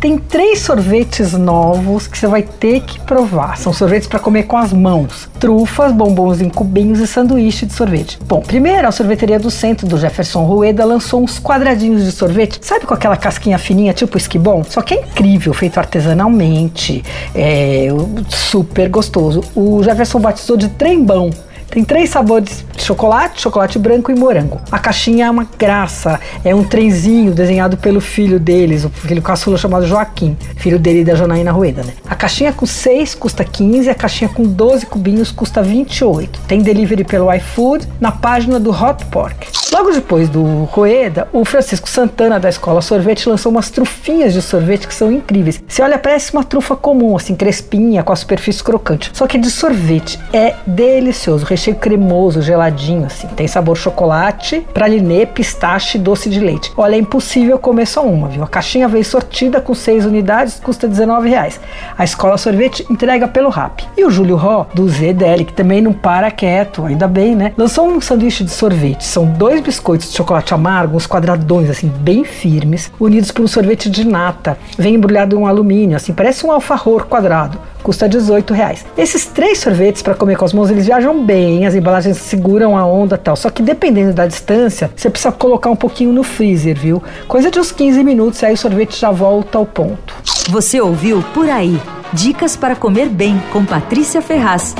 tem três sorvetes novos que você vai ter que provar. São sorvetes para comer com as mãos: trufas, bombons em cubinhos e sanduíche de sorvete. Bom, primeiro a sorveteria do centro do Jefferson Rueda lançou uns quadradinhos de sorvete, sabe com aquela casquinha fininha tipo esquibom? Só que é incrível, feito artesanalmente, é super gostoso. O Jefferson batizou de trembão tem três sabores chocolate, chocolate branco e morango. A caixinha é uma graça, é um trenzinho desenhado pelo filho deles, o filho caçula chamado Joaquim, filho dele e da Janaína Rueda, né? A caixinha com 6 custa 15, a caixinha com 12 cubinhos custa 28. Tem delivery pelo iFood na página do Hot Pork. Logo depois do Rueda, o Francisco Santana da Escola Sorvete lançou umas trufinhas de sorvete que são incríveis. Você olha, parece uma trufa comum, assim, crespinha, com a superfície crocante. Só que de sorvete é delicioso, recheio cremoso, geladinho, assim. Tem sabor chocolate, pralinê, pistache e doce de leite. Olha, é impossível comer só uma, viu? A caixinha veio sortida com seis unidades, custa R$19,00. A Escola Sorvete entrega pelo RAP. E o Júlio Ró, do ZDL, que também não para quieto, ainda bem, né? Lançou um sanduíche de sorvete. São dois dois biscoitos de chocolate amargo, uns quadradões assim, bem firmes, unidos por um sorvete de nata. Vem embrulhado em um alumínio, assim, parece um alfajor quadrado. Custa 18 reais. Esses três sorvetes para comer com as mãos, eles viajam bem, as embalagens seguram a onda tal. Só que dependendo da distância, você precisa colocar um pouquinho no freezer, viu? Coisa de uns 15 minutos, aí o sorvete já volta ao ponto. Você ouviu Por Aí. Dicas para comer bem com Patrícia Ferraz.